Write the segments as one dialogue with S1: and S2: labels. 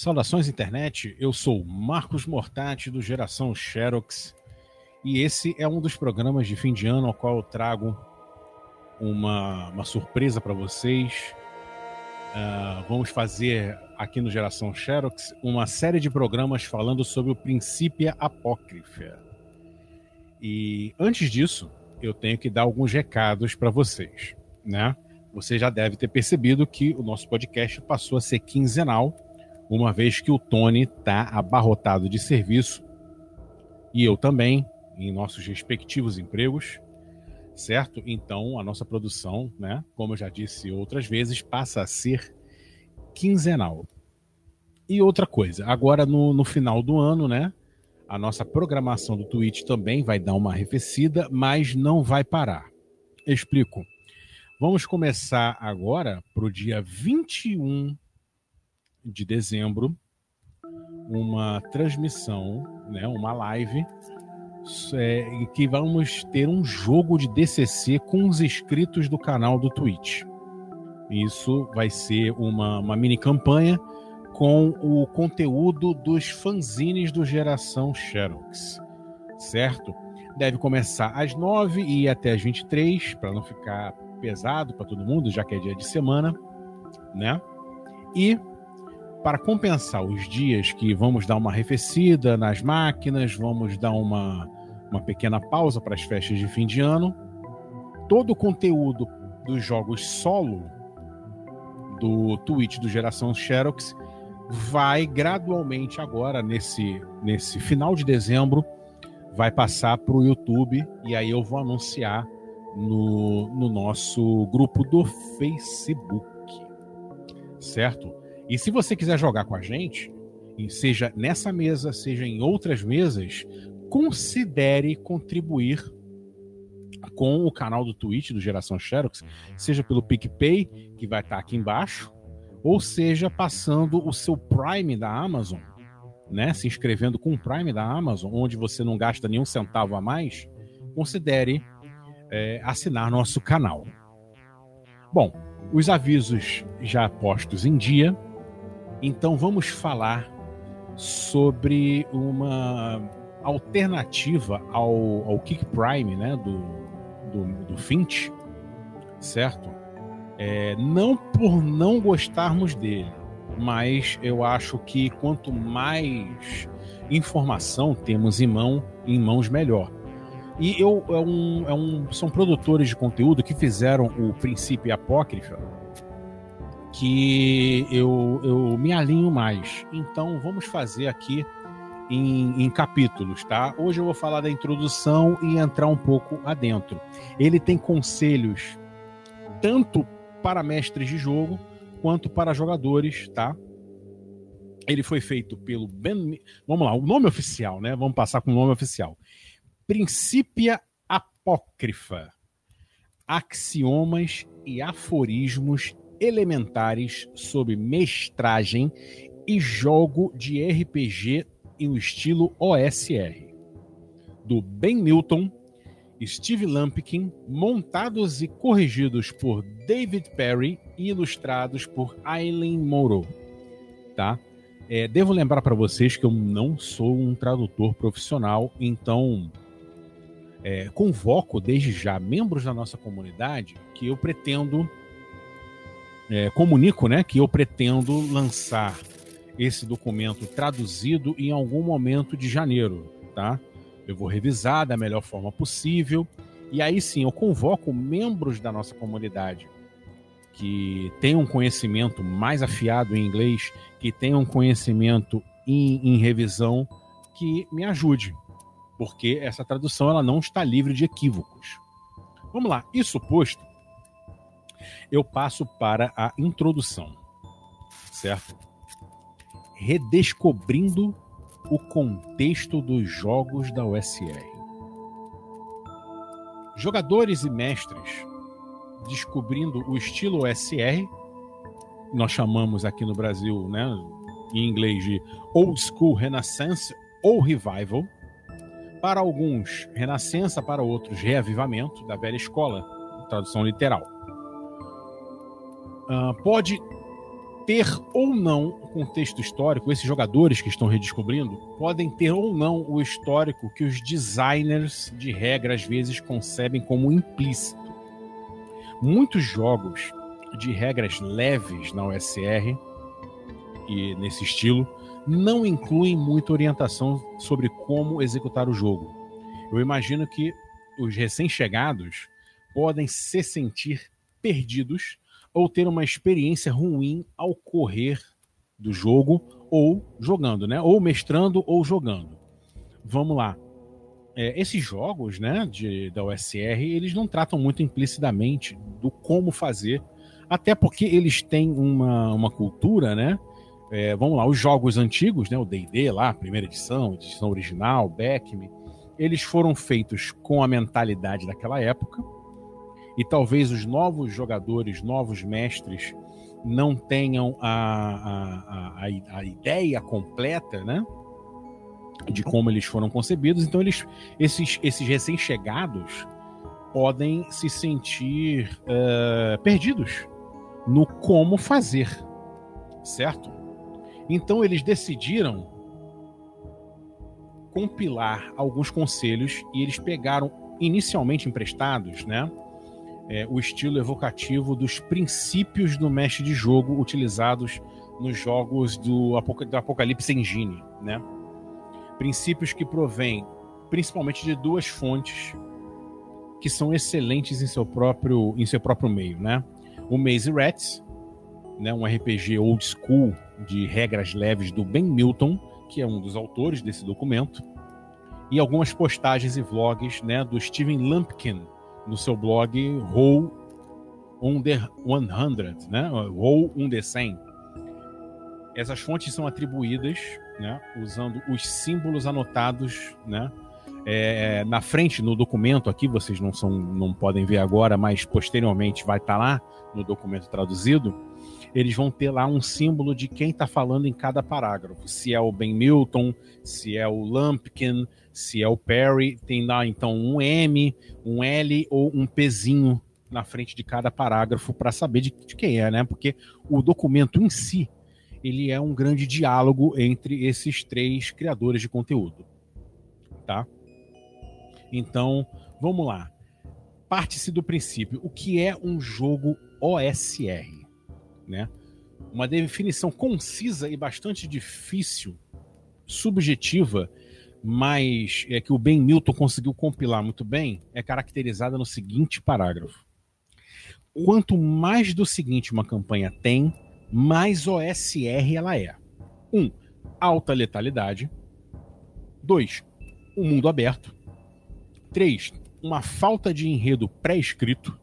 S1: Saudações internet, eu sou Marcos Mortati do Geração Xerox e esse é um dos programas de fim de ano ao qual eu trago uma, uma surpresa para vocês. Uh, vamos fazer aqui no Geração Xerox uma série de programas falando sobre o princípio apócrifa. E antes disso, eu tenho que dar alguns recados para vocês, né? Você já deve ter percebido que o nosso podcast passou a ser quinzenal uma vez que o Tony está abarrotado de serviço e eu também, em nossos respectivos empregos, certo? Então a nossa produção, né, como eu já disse outras vezes, passa a ser quinzenal. E outra coisa, agora no, no final do ano, né, a nossa programação do Twitch também vai dar uma arrefecida, mas não vai parar. Explico. Vamos começar agora para o dia 21 de dezembro uma transmissão, né, uma live, é, em que vamos ter um jogo de DCC com os inscritos do canal do Twitch. Isso vai ser uma, uma mini campanha com o conteúdo dos fanzines do Geração Xerox, certo? Deve começar às 9 e até às 23, para não ficar pesado para todo mundo, já que é dia de semana, né? E para compensar os dias que vamos dar uma arrefecida nas máquinas, vamos dar uma, uma pequena pausa para as festas de fim de ano, todo o conteúdo dos jogos solo do Twitch do Geração Xerox vai gradualmente agora, nesse, nesse final de dezembro, vai passar para o YouTube e aí eu vou anunciar no, no nosso grupo do Facebook. Certo? E se você quiser jogar com a gente, seja nessa mesa, seja em outras mesas, considere contribuir com o canal do Twitch do Geração Xerox, seja pelo PicPay, que vai estar aqui embaixo, ou seja passando o seu Prime da Amazon, né? Se inscrevendo com o Prime da Amazon, onde você não gasta nenhum centavo a mais, considere é, assinar nosso canal. Bom, os avisos já postos em dia, então vamos falar sobre uma alternativa ao, ao Kick Prime, né, do, do, do Finch, certo? É, não por não gostarmos dele, mas eu acho que quanto mais informação temos em, mão, em mãos, melhor. E eu, é um, é um, são produtores de conteúdo que fizeram o Princípio Apócrifa, que eu, eu me alinho mais. Então vamos fazer aqui em, em, capítulos, tá? Hoje eu vou falar da introdução e entrar um pouco adentro. Ele tem conselhos tanto para mestres de jogo quanto para jogadores, tá? Ele foi feito pelo Ben. Vamos lá, o nome oficial, né? Vamos passar com o nome oficial. Princípia Apócrifa. Axiomas e aforismos elementares sobre mestragem e jogo de RPG em um estilo OSR. Do Ben Milton, Steve Lumpkin, montados e corrigidos por David Perry e ilustrados por Aileen Moreau. Tá? É, devo lembrar para vocês que eu não sou um tradutor profissional, então é, convoco desde já membros da nossa comunidade que eu pretendo é, comunico né, que eu pretendo lançar esse documento traduzido em algum momento de janeiro, tá? Eu vou revisar da melhor forma possível e aí sim eu convoco membros da nossa comunidade que tenham conhecimento mais afiado em inglês, que tenham conhecimento em, em revisão, que me ajude, porque essa tradução ela não está livre de equívocos. Vamos lá, isso posto, eu passo para a introdução, certo? Redescobrindo o contexto dos jogos da USR. Jogadores e mestres descobrindo o estilo OSR, nós chamamos aqui no Brasil, né, em inglês de Old School Renaissance ou Revival. Para alguns, renascença, para outros, reavivamento da velha escola, tradução literal uh, pode ter ou não o contexto histórico, esses jogadores que estão redescobrindo podem ter ou não o histórico que os designers de regra às vezes concebem como implícito. Muitos jogos de regras leves na OSR e nesse estilo não incluem muita orientação sobre como executar o jogo. Eu imagino que os recém-chegados podem se sentir perdidos ou ter uma experiência ruim ao correr do jogo ou jogando, né? Ou mestrando ou jogando. Vamos lá. É, esses jogos, né, de, da OSR, eles não tratam muito implicitamente do como fazer, até porque eles têm uma, uma cultura, né? É, vamos lá, os jogos antigos, né, o D&D lá, primeira edição, edição original, Beckme, eles foram feitos com a mentalidade daquela época, e talvez os novos jogadores, novos mestres, não tenham a, a, a, a ideia completa, né? De como eles foram concebidos. Então, eles, esses, esses recém-chegados podem se sentir uh, perdidos no como fazer, certo? Então, eles decidiram compilar alguns conselhos e eles pegaram inicialmente emprestados, né? É, o estilo evocativo dos princípios do mestre de jogo utilizados nos jogos do, do Apocalipse Engine, né? Princípios que provêm principalmente de duas fontes que são excelentes em seu próprio, em seu próprio meio, né? O Maze Rats, né, um RPG old school de regras leves do Ben Milton, que é um dos autores desse documento, e algumas postagens e vlogs né, do Steven Lumpkin, no seu blog Roll 100, né? Roll 1D100. Essas fontes são atribuídas, né, usando os símbolos anotados, né, é, na frente no documento aqui, vocês não são, não podem ver agora, mas posteriormente vai estar tá lá no documento traduzido. Eles vão ter lá um símbolo de quem está falando em cada parágrafo. Se é o Ben Milton, se é o Lumpkin, se é o Perry, tem lá então um M, um L ou um Pzinho na frente de cada parágrafo para saber de, de, quem é, né? Porque o documento em si ele é um grande diálogo entre esses três criadores de conteúdo, tá? Então, vamos lá. Parte-se do princípio, o que é um jogo OSR, né? Uma definição concisa e bastante difícil, subjetiva, mas é que o Ben Milton conseguiu compilar muito bem, é caracterizada no seguinte parágrafo. Quanto mais do seguinte uma campanha tem, mais OSR ela é. 1. Um, alta letalidade. 2. Um mundo aberto. 3. Uma falta de enredo pré-escrito.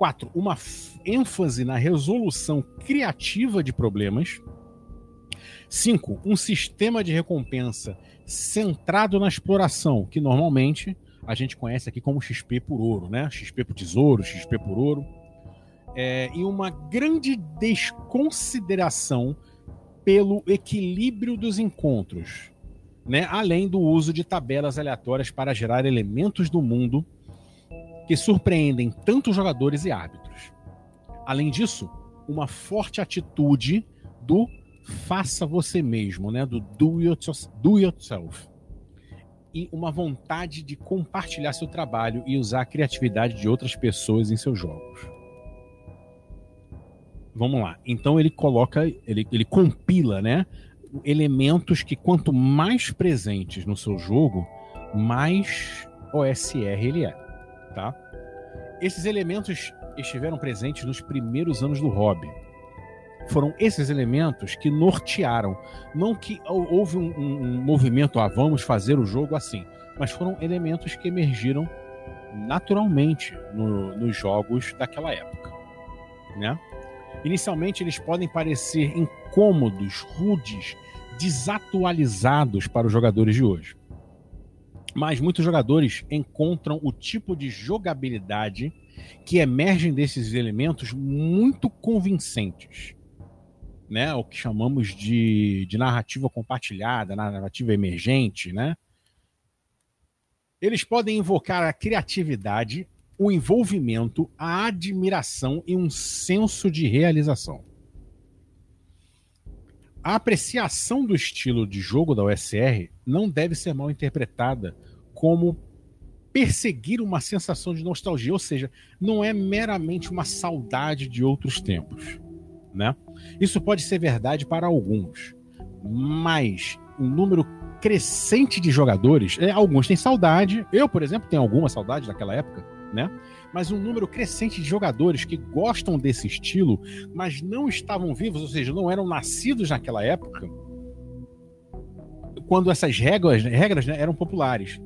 S1: 4. Uma ênfase na resolução criativa de problemas. 5. Um sistema de recompensa centrado na exploração, que normalmente a gente conhece aqui como XP por ouro, né? XP por tesouro, XP por ouro. É, e uma grande desconsideração pelo equilíbrio dos encontros, né? além do uso de tabelas aleatórias para gerar elementos do mundo que surpreendem tanto jogadores e árbitros. Além disso, uma forte atitude do faça você mesmo, né? Do do, yourself. E uma vontade de compartilhar seu trabalho e usar a criatividade de outras pessoas em seus jogos. Vamos lá. Então ele coloca, ele, ele compila, né? Elementos que quanto mais presentes no seu jogo, mais OSR ele é, tá? Esses elementos estiveram presentes nos primeiros anos do hobby foram esses elementos que nortearam. Não que houve um, um, um movimento, ah, vamos fazer o jogo assim, mas foram elementos que emergiram naturalmente no, nos jogos daquela época. Né? Inicialmente, eles podem parecer incômodos, rudes, desatualizados para os jogadores de hoje. Mas muitos jogadores encontram o tipo de jogabilidade que emergem desses elementos muito convincentes né, o que chamamos de, de narrativa compartilhada, narrativa emergente, né? Eles podem invocar a criatividade, o envolvimento, a admiração e um senso de realização. A apreciação do estilo de jogo da OSR não deve ser mal interpretada como perseguir uma sensação de nostalgia, ou seja, não é meramente uma saudade de outros tempos, né? Isso pode ser verdade para alguns, mas um número crescente de jogadores, é, alguns têm saudade, eu, por exemplo, tenho alguma saudade daquela época, né? Mas um número crescente de jogadores que gostam desse estilo, mas não estavam vivos, ou seja, não eram nascidos naquela época, quando essas regras, regras né, eram populares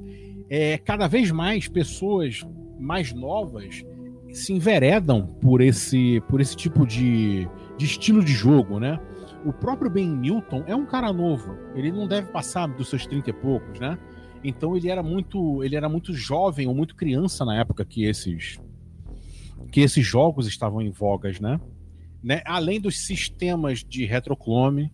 S1: é, cada vez mais pessoas mais novas se enveredam por esse, por esse tipo de, de estilo de jogo, né? O próprio Ben Newton é um cara novo. Ele não deve passar dos seus 30 e poucos, né? Então ele era muito, ele era muito jovem ou muito criança na época que esses que esses jogos estavam em vogas, né? né? Além dos sistemas de retroclone,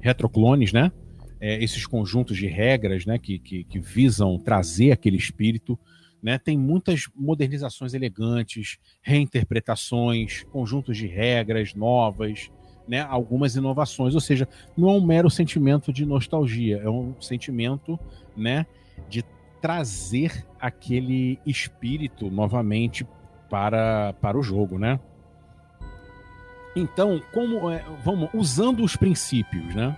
S1: retroclones, né? é, esses conjuntos de regras né, que, que, que, visam trazer aquele espírito. Né, tem muitas modernizações elegantes, reinterpretações, conjuntos de regras novas, né, algumas inovações. Ou seja, não é um mero sentimento de nostalgia, é um sentimento né, de trazer aquele espírito novamente para, para o jogo, né? Então, como é, vamos usando os princípios, né?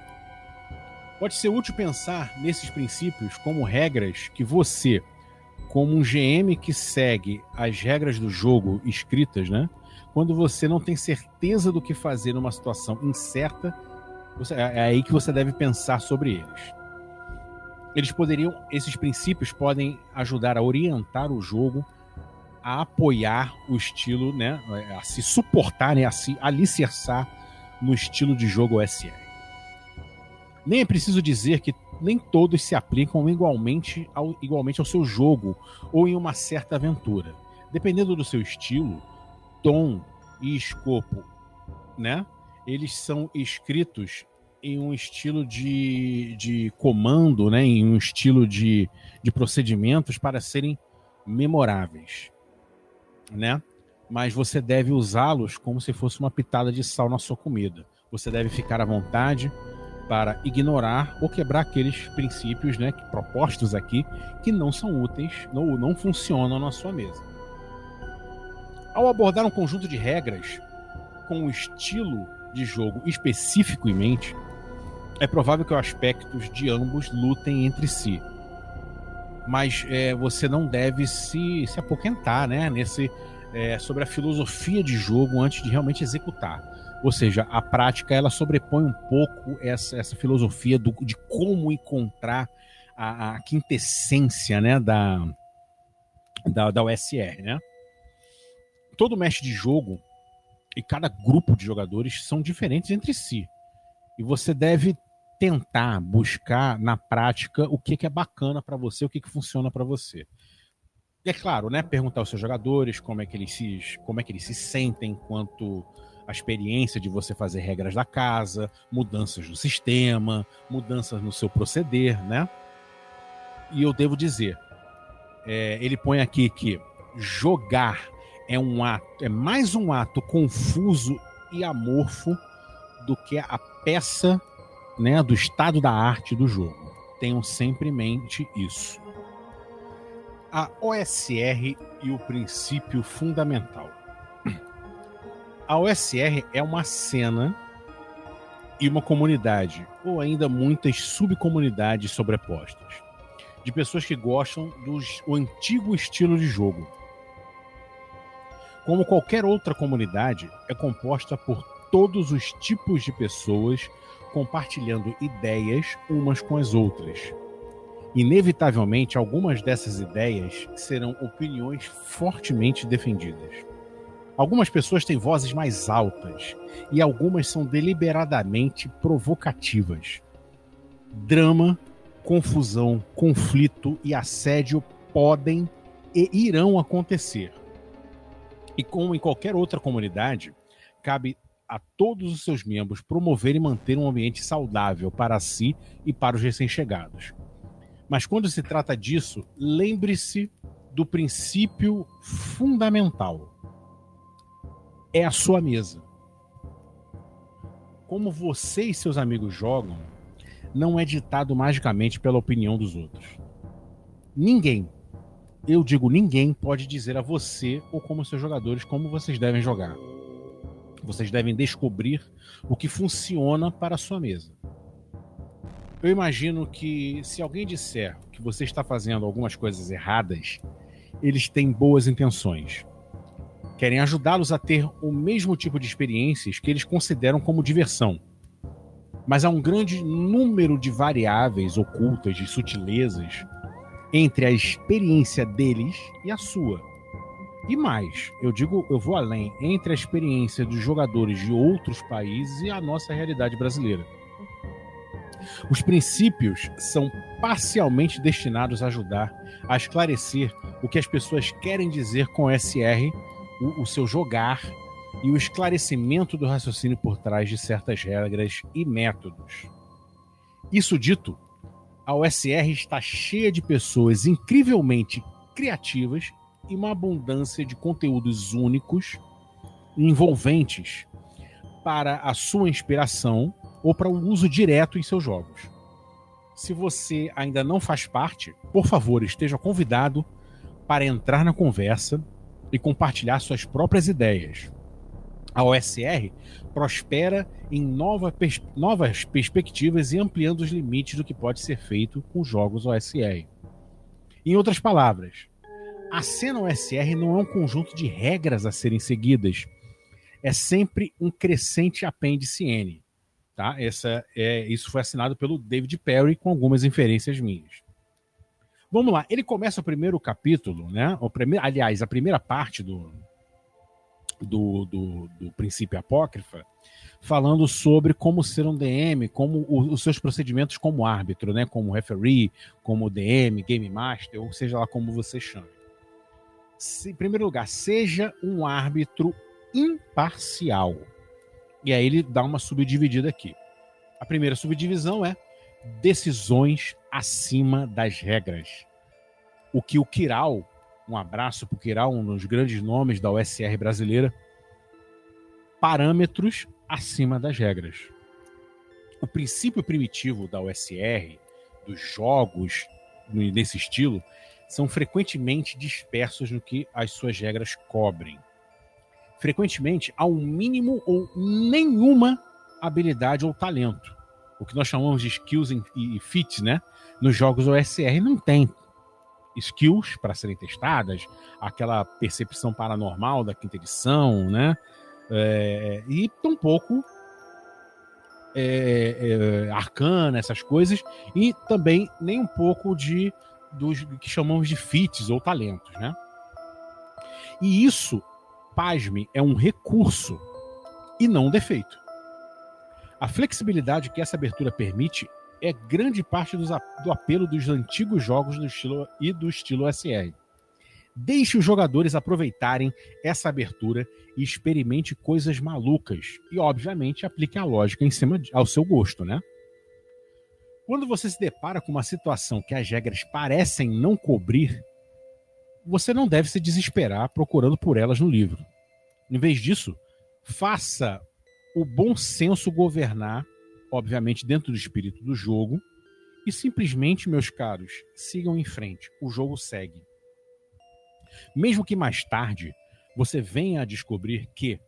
S1: Pode ser útil pensar nesses princípios como regras que você, como um GM que segue as regras do jogo escritas, né? Quando você não tem certeza do que fazer numa situação incerta, você, é, é aí que você deve pensar sobre eles. Eles poderiam, esses princípios podem ajudar a orientar o jogo, a apoiar o estilo, né? A se suportar, né? A se alicerçar no estilo de jogo SR. Nem é preciso dizer que nem todos se aplicam igualmente ao, igualmente ao seu jogo ou em uma certa aventura. Dependendo do seu estilo, tom e escopo, né? Eles são escritos em um estilo de, de comando, né? em um estilo de, de procedimentos para serem memoráveis. Né? Mas você deve usá-los como se fosse uma pitada de sal na sua comida. Você deve ficar à vontade para ignorar ou quebrar aqueles princípios né, propostos aqui que não são úteis ou não, não funcionam na sua mesa. Ao abordar um conjunto de regras com um estilo de jogo específico em mente, é provável que os aspectos de ambos lutem entre si. Mas é, você não deve se, se apoquentar né, nesse, é, sobre a filosofia de jogo antes de realmente executar. Ou seja, a prática ela sobrepõe um pouco essa, essa filosofia do, de como encontrar a, a quintessência né, da, da, da. Né? Todo mestre de jogo e cada grupo de jogadores são diferentes entre si. E você deve tentar buscar na prática o que, que é bacana para você, o que, que funciona para você. E é claro, né, perguntar aos seus jogadores como é que eles se, como é que eles se sentem quanto a experiência de você fazer regras da casa, mudanças no sistema, mudanças no seu proceder, né? E eu devo dizer, é, ele põe aqui que jogar é um ato, é mais um ato confuso e amorfo do que a peça, né, do estado da arte do jogo. Tenham sempre em mente isso. A OSR e o princípio fundamental. A OSR é uma cena e uma comunidade, ou ainda muitas subcomunidades sobrepostas, de pessoas que gostam do antigo estilo de jogo. Como qualquer outra comunidade, é composta por todos os tipos de pessoas compartilhando ideias umas com as outras. Inevitavelmente, algumas dessas ideias serão opiniões fortemente defendidas. Algumas pessoas têm vozes mais altas e algumas são deliberadamente provocativas. Drama, confusão, conflito e assédio podem e irão acontecer. E como em qualquer outra comunidade, cabe a todos os seus membros promover e manter um ambiente saudável para si e para os recém-chegados. Mas quando se trata disso, lembre-se do princípio fundamental é a sua mesa. como você e seus amigos jogam não é ditado magicamente pela opinião dos outros. Ninguém, eu digo ninguém, pode dizer a você ou como seus jogadores como vocês devem jogar. Vocês devem descobrir o que funciona para a sua mesa. Eu imagino que se alguém disser que você está fazendo algumas coisas erradas, eles têm boas intenções querem ajudá-los a ter o mesmo tipo de experiências que eles consideram como diversão. Mas há um grande número de variáveis ocultas, de sutilezas, entre a experiência deles e a sua. E mais, eu digo, eu vou além, entre a experiência dos jogadores de outros países e a nossa realidade brasileira. Os princípios são parcialmente destinados a ajudar a esclarecer o que as pessoas querem dizer com SR o, o seu jogar e o esclarecimento do raciocínio por trás de certas regras e métodos. Isso dito, a OSR está cheia de pessoas incrivelmente criativas e uma abundância de conteúdos únicos envolventes para a sua inspiração ou para o uso direto em seus jogos. Se você ainda não faz parte, por favor, esteja convidado para entrar na conversa e compartilhar suas próprias ideias. A OSR prospera em nova pers novas perspectivas e ampliando os limites do que pode ser feito com jogos OSR. Em outras palavras, a cena OSR não é um conjunto de regras a serem seguidas, é sempre um crescente apêndice N. Tá? Essa é, isso foi assinado pelo David Perry com algumas inferências minhas. Vamos lá, ele começa o primeiro capítulo, né? O primeiro, aliás, a primeira parte do, do, do, do princípio apócrifa, falando sobre como ser um DM, como o, os seus procedimentos como árbitro, né? Como referee, como DM, game master, ou seja lá como você chame. Se, em primeiro lugar, seja um árbitro imparcial. E aí ele dá uma subdividida aqui. A primeira subdivisão é decisões acima das regras. O que o Kiral, um abraço para o Kiral, um dos grandes nomes da USR brasileira, parâmetros acima das regras. O princípio primitivo da USR, dos jogos nesse estilo, são frequentemente dispersos no que as suas regras cobrem. Frequentemente há um mínimo ou nenhuma habilidade ou talento o que nós chamamos de skills e fits, né? Nos jogos OSR não tem skills para serem testadas, aquela percepção paranormal da quinta edição, né? É, e tampouco é, é, arcana, essas coisas, e também nem um pouco de dos que chamamos de fits ou talentos, né? E isso, pasme, é um recurso e não um defeito. A flexibilidade que essa abertura permite é grande parte do apelo dos antigos jogos do estilo e do estilo SR. Deixe os jogadores aproveitarem essa abertura e experimente coisas malucas e, obviamente, aplique a lógica em cima de, ao seu gosto, né? Quando você se depara com uma situação que as regras parecem não cobrir, você não deve se desesperar procurando por elas no livro. Em vez disso, faça o bom senso governar, obviamente dentro do espírito do jogo, e simplesmente, meus caros, sigam em frente. O jogo segue. Mesmo que mais tarde você venha a descobrir que,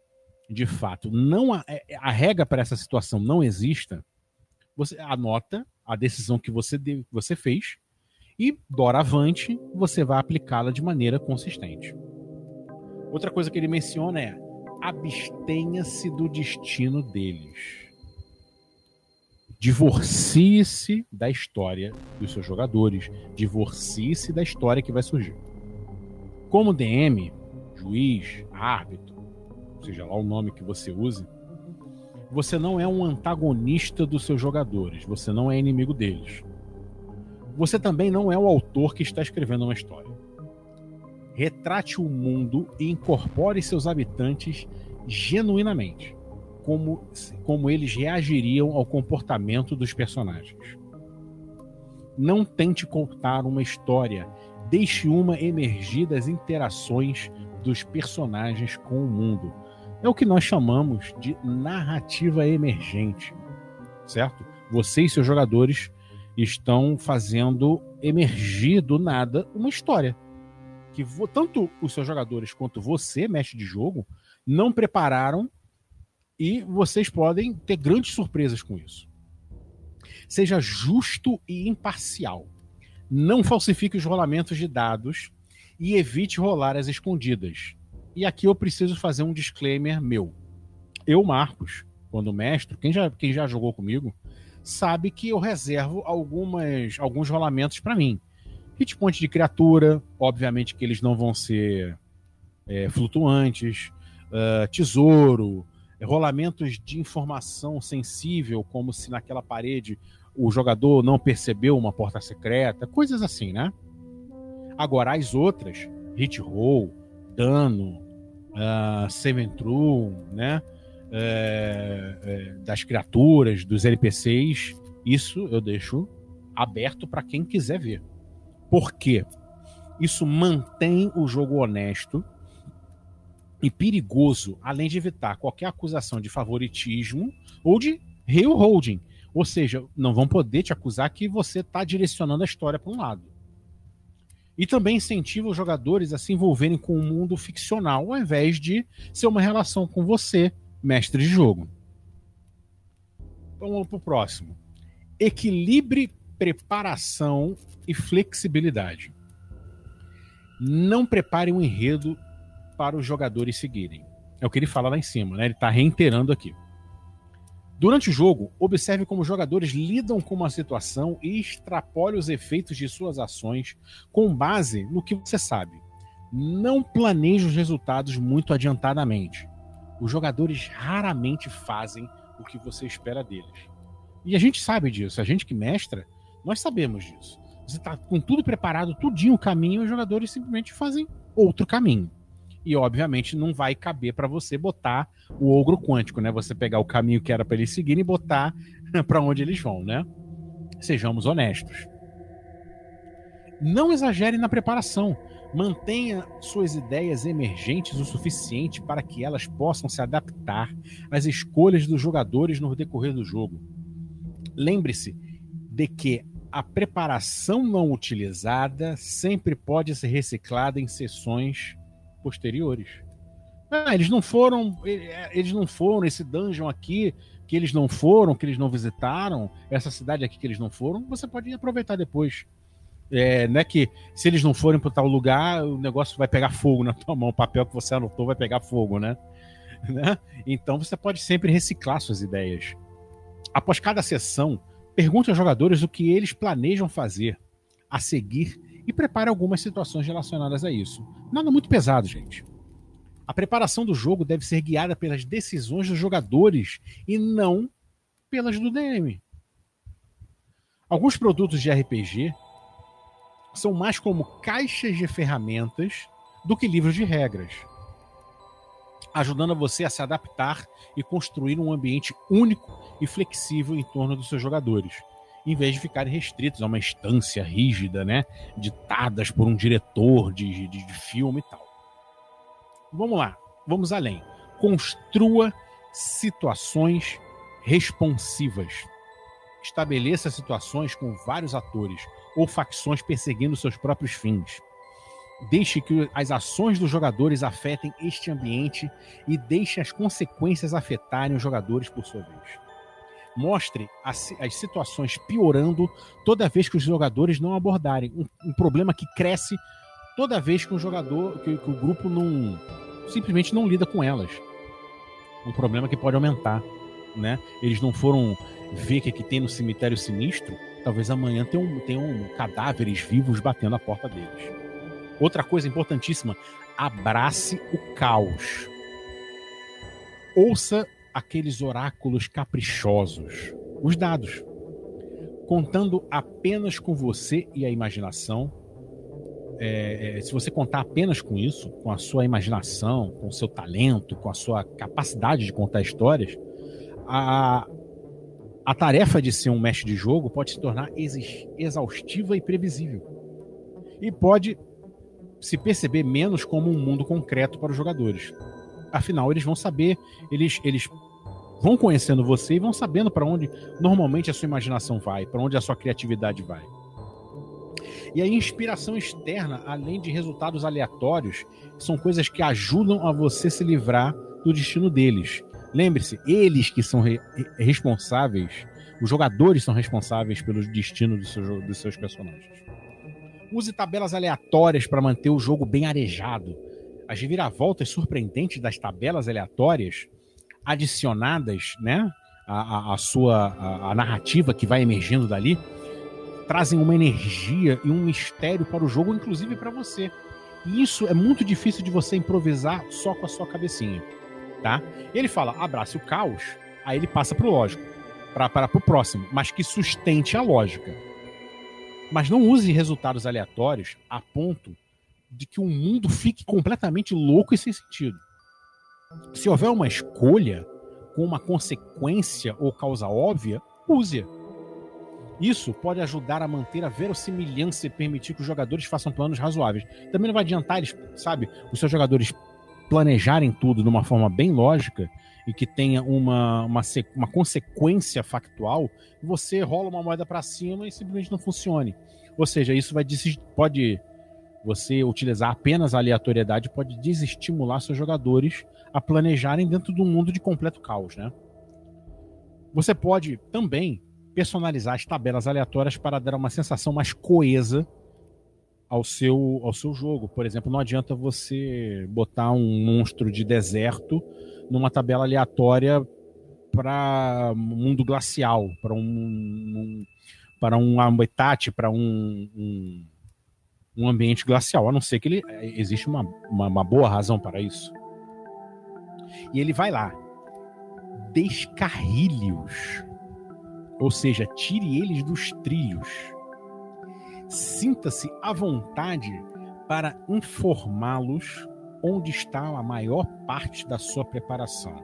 S1: de fato, não a, é, a regra para essa situação não exista, você anota a decisão que você, de, você fez e, doravante, você vai aplicá-la de maneira consistente. Outra coisa que ele menciona é abstenha-se do destino deles. Divorcie-se da história dos seus jogadores. Divorcie-se da história que vai surgir. Como DM, juiz, árbitro, seja lá o nome que você use, você não é um antagonista dos seus jogadores, você não é inimigo deles. Você também não é o autor que está escrevendo uma história retrate o mundo e incorpore seus habitantes genuinamente, como, como eles reagiriam ao comportamento dos personagens. Não tente contar uma história, deixe uma emergir das interações dos personagens com o mundo. É o que nós chamamos de narrativa emergente, certo? Você e seus jogadores estão fazendo emergir do nada uma história que tanto os seus jogadores quanto você, mestre de jogo, não prepararam e vocês podem ter grandes surpresas com isso. Seja justo e imparcial. Não falsifique os rolamentos de dados e evite rolar as escondidas. E aqui eu preciso fazer um disclaimer meu. Eu, Marcos, quando mestre, quem já, quem já jogou comigo, sabe que eu reservo algumas, alguns rolamentos para mim. Hit point de criatura, obviamente que eles não vão ser é, flutuantes, uh, tesouro, rolamentos de informação sensível, como se naquela parede o jogador não percebeu uma porta secreta, coisas assim, né? Agora, as outras, hit roll, dano, uh, save true, né? É, é, das criaturas, dos NPCs, isso eu deixo aberto para quem quiser ver. Por quê? Isso mantém o jogo honesto e perigoso, além de evitar qualquer acusação de favoritismo ou de railroading. Ou seja, não vão poder te acusar que você está direcionando a história para um lado. E também incentiva os jogadores a se envolverem com o um mundo ficcional, ao invés de ser uma relação com você, mestre de jogo. Vamos para o próximo. Equilibre preparação e flexibilidade. Não prepare um enredo para os jogadores seguirem. É o que ele fala lá em cima, né? Ele está reiterando aqui. Durante o jogo, observe como os jogadores lidam com uma situação e extrapole os efeitos de suas ações com base no que você sabe. Não planeje os resultados muito adiantadamente. Os jogadores raramente fazem o que você espera deles. E a gente sabe disso. A gente que mestra, nós sabemos disso. Você está com tudo preparado, tudinho o caminho, e os jogadores simplesmente fazem outro caminho. E obviamente não vai caber para você botar o ogro quântico, né? Você pegar o caminho que era para eles seguirem e botar para onde eles vão, né? Sejamos honestos. Não exagere na preparação. Mantenha suas ideias emergentes o suficiente para que elas possam se adaptar às escolhas dos jogadores no decorrer do jogo. Lembre-se de que a preparação não utilizada sempre pode ser reciclada em sessões posteriores. Ah, eles não foram, eles não foram esse dungeon aqui que eles não foram, que eles não visitaram, essa cidade aqui que eles não foram, você pode aproveitar depois. É, não é que se eles não forem para tal lugar, o negócio vai pegar fogo na tua mão, o papel que você anotou vai pegar fogo, né? né? Então você pode sempre reciclar suas ideias. Após cada sessão, Pergunte aos jogadores o que eles planejam fazer a seguir e prepare algumas situações relacionadas a isso. Nada muito pesado, gente. A preparação do jogo deve ser guiada pelas decisões dos jogadores e não pelas do DM. Alguns produtos de RPG são mais como caixas de ferramentas do que livros de regras, ajudando você a se adaptar e construir um ambiente único e flexível em torno dos seus jogadores, em vez de ficarem restritos a uma instância rígida, né, ditadas por um diretor de, de, de filme e tal. Vamos lá, vamos além. Construa situações responsivas. Estabeleça situações com vários atores ou facções perseguindo seus próprios fins. Deixe que as ações dos jogadores afetem este ambiente e deixe as consequências afetarem os jogadores por sua vez mostre as, as situações piorando toda vez que os jogadores não abordarem. Um, um problema que cresce toda vez que o jogador, que, que, o grupo não simplesmente não lida com elas. Um problema que pode aumentar, né? Eles não foram ver o que, que tem no cemitério sinistro. Talvez amanhã tenham, tenham cadáveres vivos batendo a porta deles. Outra coisa importantíssima: abrace o caos. Ouça aqueles oráculos caprichosos, os dados, contando apenas com você e a imaginação. É, é, se você contar apenas com isso, com a sua imaginação, com o seu talento, com a sua capacidade de contar histórias, a, a tarefa de ser um mestre de jogo pode se tornar exaustiva e previsível. E pode se perceber menos como um mundo concreto para os jogadores Afinal, eles vão saber, eles, eles vão conhecendo você e vão sabendo para onde normalmente a sua imaginação vai, para onde a sua criatividade vai. E a inspiração externa, além de resultados aleatórios, são coisas que ajudam a você se livrar do destino deles. Lembre-se, eles que são re responsáveis, os jogadores são responsáveis pelo destino do seu, dos seus personagens. Use tabelas aleatórias para manter o jogo bem arejado. As reviravoltas surpreendentes das tabelas aleatórias adicionadas, né, a, a, a sua a, a narrativa que vai emergindo dali, trazem uma energia e um mistério para o jogo, inclusive para você. E isso é muito difícil de você improvisar só com a sua cabecinha, tá? Ele fala, abrace o caos, aí ele passa para o lógico, para o próximo, mas que sustente a lógica. Mas não use resultados aleatórios a ponto de que o mundo fique completamente louco e sem sentido. Se houver uma escolha com uma consequência ou causa óbvia, use-a. Isso pode ajudar a manter a verossimilhança e permitir que os jogadores façam planos razoáveis. Também não vai adiantar eles, sabe, os seus jogadores planejarem tudo de uma forma bem lógica e que tenha uma, uma, uma consequência factual, você rola uma moeda para cima e simplesmente não funcione. Ou seja, isso vai pode você utilizar apenas a aleatoriedade pode desestimular seus jogadores a planejarem dentro de um mundo de completo caos, né? Você pode também personalizar as tabelas aleatórias para dar uma sensação mais coesa ao seu, ao seu jogo. Por exemplo, não adianta você botar um monstro de deserto numa tabela aleatória para mundo glacial, para um, um, para um habitat, para um, um, um, ambiente glacial, a não ser que ele existe uma, uma, uma boa razão para isso. E ele vai lá, descarrilhe-os ou seja, tire eles dos trilhos. Sinta-se à vontade para informá-los onde está a maior parte da sua preparação.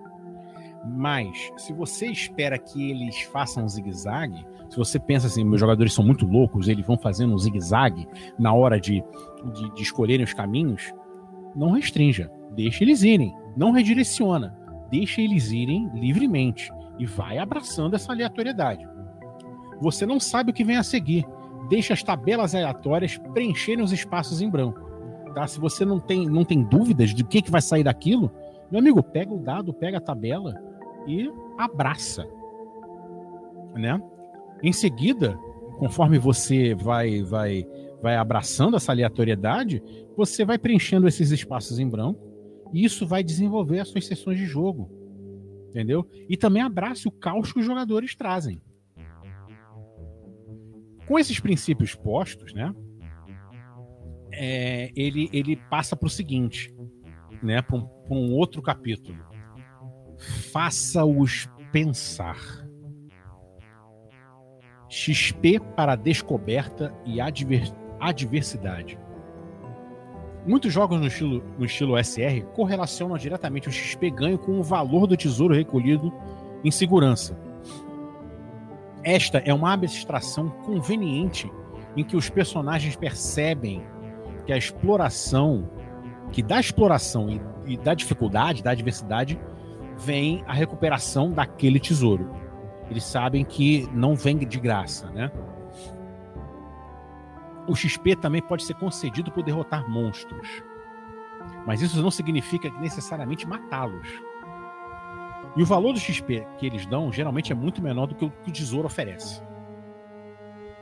S1: Mas, se você espera que eles façam zigue-zague, se você pensa assim, meus jogadores são muito loucos, eles vão fazendo um zigue-zague na hora de, de, de escolherem os caminhos, não restrinja. Deixe eles irem. Não redireciona. Deixe eles irem livremente e vai abraçando essa aleatoriedade. Você não sabe o que vem a seguir. Deixa as tabelas aleatórias preencherem os espaços em branco. Tá? Se você não tem, não tem dúvidas de o que, que vai sair daquilo, meu amigo, pega o dado, pega a tabela e abraça. Né? Em seguida, conforme você vai, vai, vai abraçando essa aleatoriedade, você vai preenchendo esses espaços em branco isso vai desenvolver as suas sessões de jogo entendeu? E também abrace o caos que os jogadores trazem. Com esses princípios postos, né? É, ele, ele passa para o seguinte, né? Para um, um outro capítulo. Faça-os pensar. XP para descoberta e adver, adversidade. Muitos jogos no estilo, no estilo SR correlacionam diretamente o XP ganho com o valor do tesouro recolhido em segurança. Esta é uma abstração conveniente em que os personagens percebem que a exploração, que da exploração e, e da dificuldade, da adversidade, vem a recuperação daquele tesouro. Eles sabem que não vem de graça, né? O XP também pode ser concedido por derrotar monstros. Mas isso não significa necessariamente matá-los. E o valor do XP que eles dão geralmente é muito menor do que o que o tesouro oferece.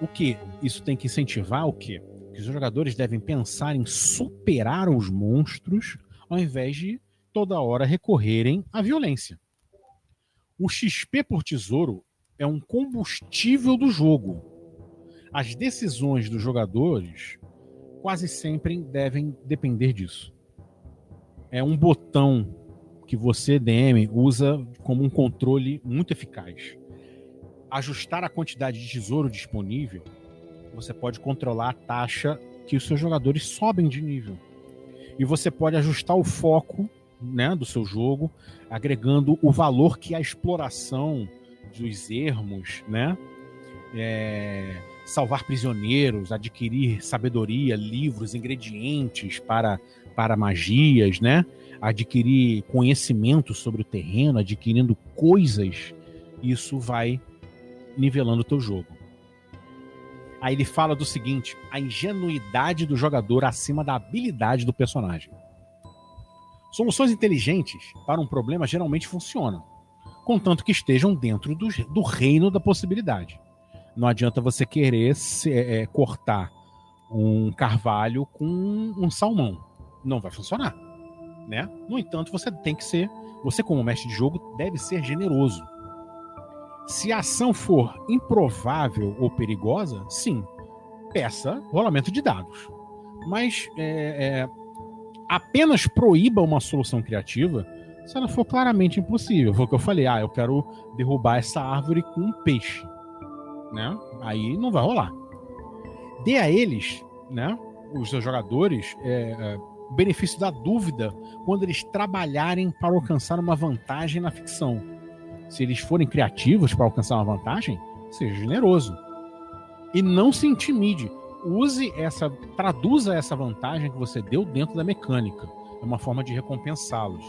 S1: O que isso tem que incentivar o quê? Que os jogadores devem pensar em superar os monstros ao invés de toda hora recorrerem à violência. O XP por tesouro é um combustível do jogo as decisões dos jogadores quase sempre devem depender disso. É um botão que você, DM, usa como um controle muito eficaz. Ajustar a quantidade de tesouro disponível, você pode controlar a taxa que os seus jogadores sobem de nível. E você pode ajustar o foco né, do seu jogo, agregando o valor que a exploração dos ermos, né, é, salvar prisioneiros, adquirir sabedoria, livros, ingredientes para, para magias, né? Adquirir conhecimento sobre o terreno, adquirindo coisas, isso vai nivelando o teu jogo. Aí ele fala do seguinte: a ingenuidade do jogador acima da habilidade do personagem. Soluções inteligentes para um problema geralmente funcionam, contanto que estejam dentro do, do reino da possibilidade. Não adianta você querer se, é, cortar um carvalho com um salmão. Não vai funcionar. Né? No entanto, você tem que ser, você como mestre de jogo, deve ser generoso. Se a ação for improvável ou perigosa, sim, peça rolamento de dados. Mas é, é, apenas proíba uma solução criativa se ela for claramente impossível. Foi o que eu falei, ah, eu quero derrubar essa árvore com um peixe. Né? Aí não vai rolar. Dê a eles, né, os seus jogadores, é, é, o benefício da dúvida quando eles trabalharem para alcançar uma vantagem na ficção. Se eles forem criativos para alcançar uma vantagem, seja generoso. E não se intimide use essa, traduza essa vantagem que você deu dentro da mecânica. É uma forma de recompensá-los.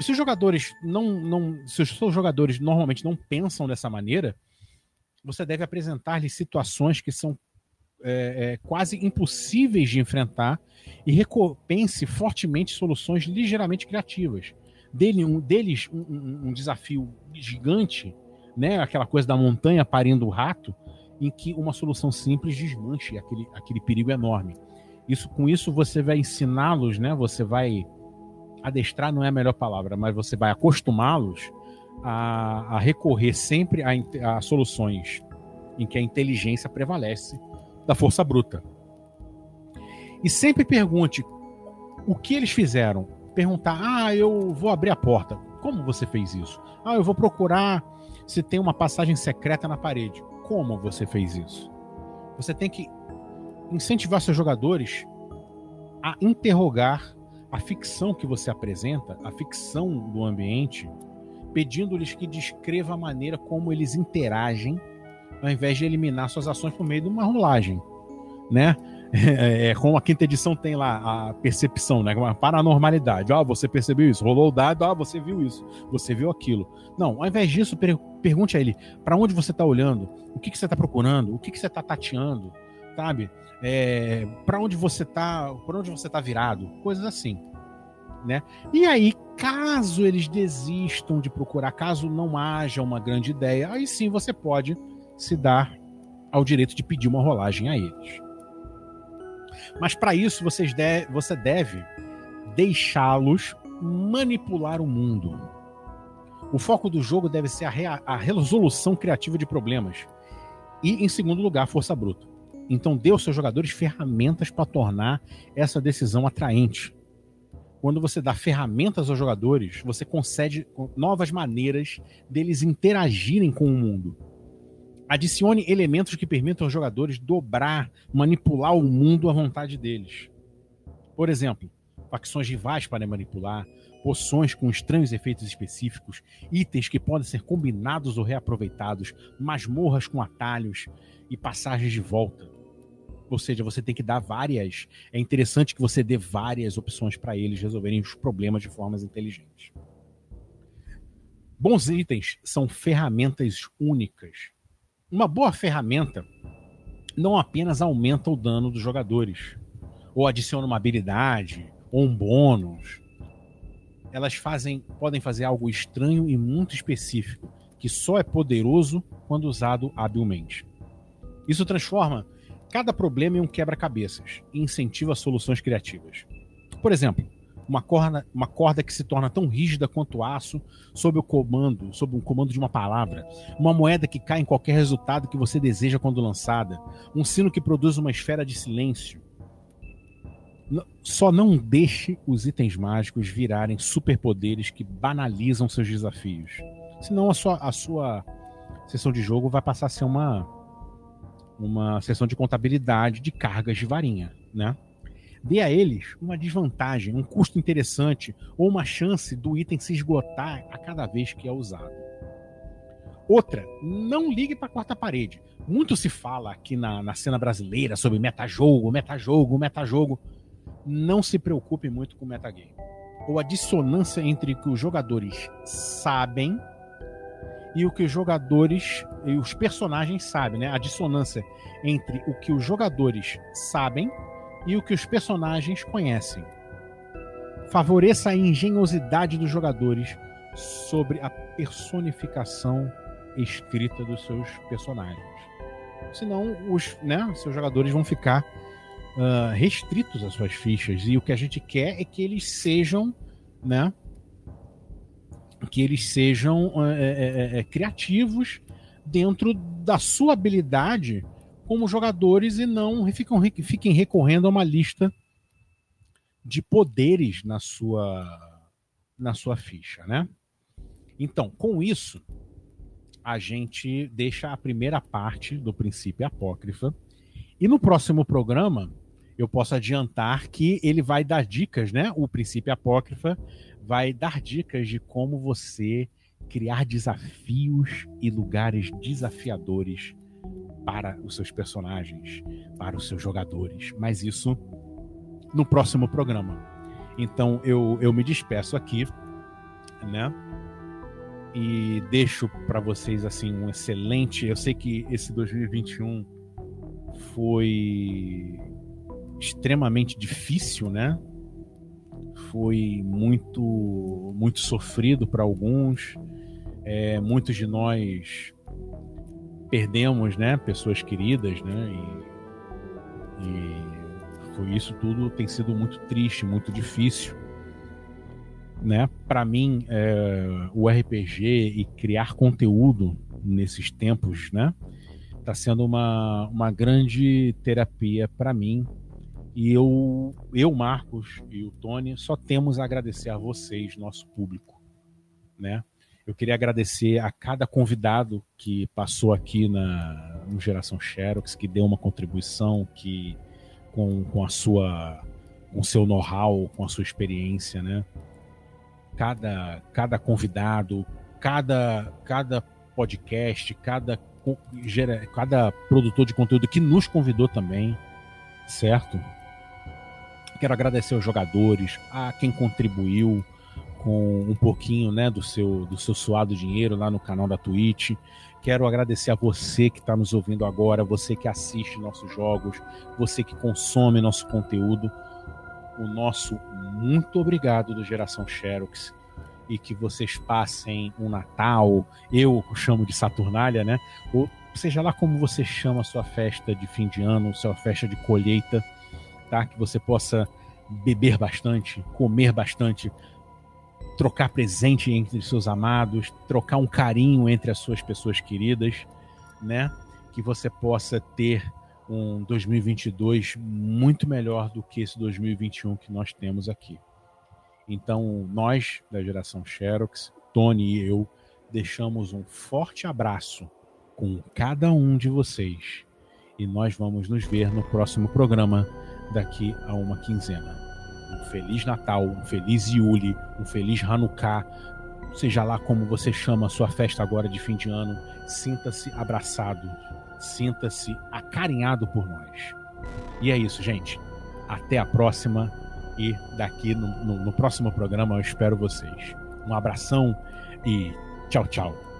S1: Se os jogadores não, não, se os seus jogadores normalmente não pensam dessa maneira, você deve apresentar-lhes situações que são é, é, quase impossíveis de enfrentar e recompense fortemente soluções ligeiramente criativas. Dele, um, deles um, um, um desafio gigante, né? Aquela coisa da montanha parindo o rato, em que uma solução simples desmanche aquele, aquele perigo enorme. Isso, com isso você vai ensiná-los, né? Você vai adestrar não é a melhor palavra, mas você vai acostumá-los a, a, recorrer sempre a, a soluções em que a inteligência prevalece da força bruta. E sempre pergunte o que eles fizeram. Perguntar, ah, eu vou abrir a porta. Como você fez isso? Ah, eu vou procurar se tem uma passagem secreta na parede como você fez isso. Você tem que incentivar seus jogadores a interrogar a ficção que você apresenta, a ficção do ambiente, pedindo-lhes que descreva a maneira como eles interagem, ao invés de eliminar suas ações por meio de uma rolagem, né? É, é, como a quinta edição tem lá a percepção, né? Uma paranormalidade. Ah, você percebeu isso, rolou o dado, ah, você viu isso, você viu aquilo. Não, ao invés disso, per pergunte a ele para onde você está olhando, o que, que você está procurando, o que, que você está tateando, sabe? É, para onde você está, por onde você está virado, coisas assim, né? E aí, caso eles desistam de procurar, caso não haja uma grande ideia, aí sim você pode se dar ao direito de pedir uma rolagem a eles. Mas para isso vocês de você deve deixá-los manipular o mundo. O foco do jogo deve ser a, a resolução criativa de problemas. E, em segundo lugar, força bruta. Então, dê aos seus jogadores ferramentas para tornar essa decisão atraente. Quando você dá ferramentas aos jogadores, você concede novas maneiras deles interagirem com o mundo. Adicione elementos que permitam aos jogadores dobrar, manipular o mundo à vontade deles. Por exemplo, facções rivais para manipular, poções com estranhos efeitos específicos, itens que podem ser combinados ou reaproveitados, masmorras com atalhos e passagens de volta. Ou seja, você tem que dar várias. É interessante que você dê várias opções para eles resolverem os problemas de formas inteligentes. Bons itens são ferramentas únicas uma boa ferramenta não apenas aumenta o dano dos jogadores, ou adiciona uma habilidade, ou um bônus. Elas fazem, podem fazer algo estranho e muito específico, que só é poderoso quando usado habilmente. Isso transforma cada problema em um quebra-cabeças e incentiva soluções criativas. Por exemplo, uma corda, uma corda que se torna tão rígida quanto aço sob o comando, sob o comando de uma palavra, uma moeda que cai em qualquer resultado que você deseja quando lançada, um sino que produz uma esfera de silêncio. Só não deixe os itens mágicos virarem superpoderes que banalizam seus desafios. Senão a sua, a sua sessão de jogo vai passar a ser uma, uma sessão de contabilidade de cargas de varinha, né? dê a eles uma desvantagem, um custo interessante ou uma chance do item se esgotar a cada vez que é usado. Outra, não ligue para a quarta parede. Muito se fala aqui na, na cena brasileira sobre metajogo, metajogo, metajogo. Não se preocupe muito com o metagame. Ou a dissonância entre o que os jogadores sabem e o que os jogadores e os personagens sabem, né? A dissonância entre o que os jogadores sabem e o que os personagens conhecem. Favoreça a engenhosidade dos jogadores sobre a personificação escrita dos seus personagens. Senão, os né, seus jogadores vão ficar uh, restritos às suas fichas. E o que a gente quer é que eles sejam, né? Que eles sejam é, é, criativos dentro da sua habilidade como jogadores e não ficam, fiquem recorrendo a uma lista de poderes na sua na sua ficha, né? Então, com isso, a gente deixa a primeira parte do princípio apócrifa. E no próximo programa, eu posso adiantar que ele vai dar dicas, né? O princípio apócrifa vai dar dicas de como você criar desafios e lugares desafiadores para os seus personagens, para os seus jogadores. Mas isso no próximo programa. Então eu, eu me despeço aqui, né? E deixo para vocês assim um excelente. Eu sei que esse 2021 foi extremamente difícil, né? Foi muito, muito sofrido para alguns. É, muitos de nós perdemos, né, pessoas queridas, né? E, e foi isso tudo tem sido muito triste, muito difícil, né? Para mim, é, o RPG e criar conteúdo nesses tempos, né? Tá sendo uma, uma grande terapia para mim e eu, eu, Marcos e o Tony, só temos a agradecer a vocês, nosso público, né? Eu queria agradecer a cada convidado que passou aqui na no Geração Xerox, que deu uma contribuição, que com, com a sua com seu know-how, com a sua experiência, né? Cada, cada convidado, cada, cada podcast, cada, cada produtor de conteúdo que nos convidou também, certo? Quero agradecer aos jogadores, a quem contribuiu com um pouquinho né, do, seu, do seu suado dinheiro lá no canal da Twitch. Quero agradecer a você que está nos ouvindo agora, você que assiste nossos jogos, você que consome nosso conteúdo. O nosso muito obrigado do Geração Xerox e que vocês passem um Natal, eu chamo de Saturnália, né? Ou seja lá como você chama a sua festa de fim de ano, sua festa de colheita Que você possa beber bastante, comer bastante, trocar presente entre seus amados, trocar um carinho entre as suas pessoas queridas, né? Que você possa ter um 2022 muito melhor do que esse 2021 que nós temos aqui. Então, nós da geração Xerox, Tony e eu, deixamos um forte abraço com cada um de vocês. E nós vamos nos ver no próximo programa daqui a uma quinzena. Um feliz Natal, um feliz Yuli, um feliz Hanukkah, seja lá como você chama a sua festa agora de fim de ano, sinta-se abraçado, sinta-se acarinhado por nós. E é isso, gente. Até a próxima e daqui no, no, no próximo programa eu espero vocês. Um abração e tchau, tchau.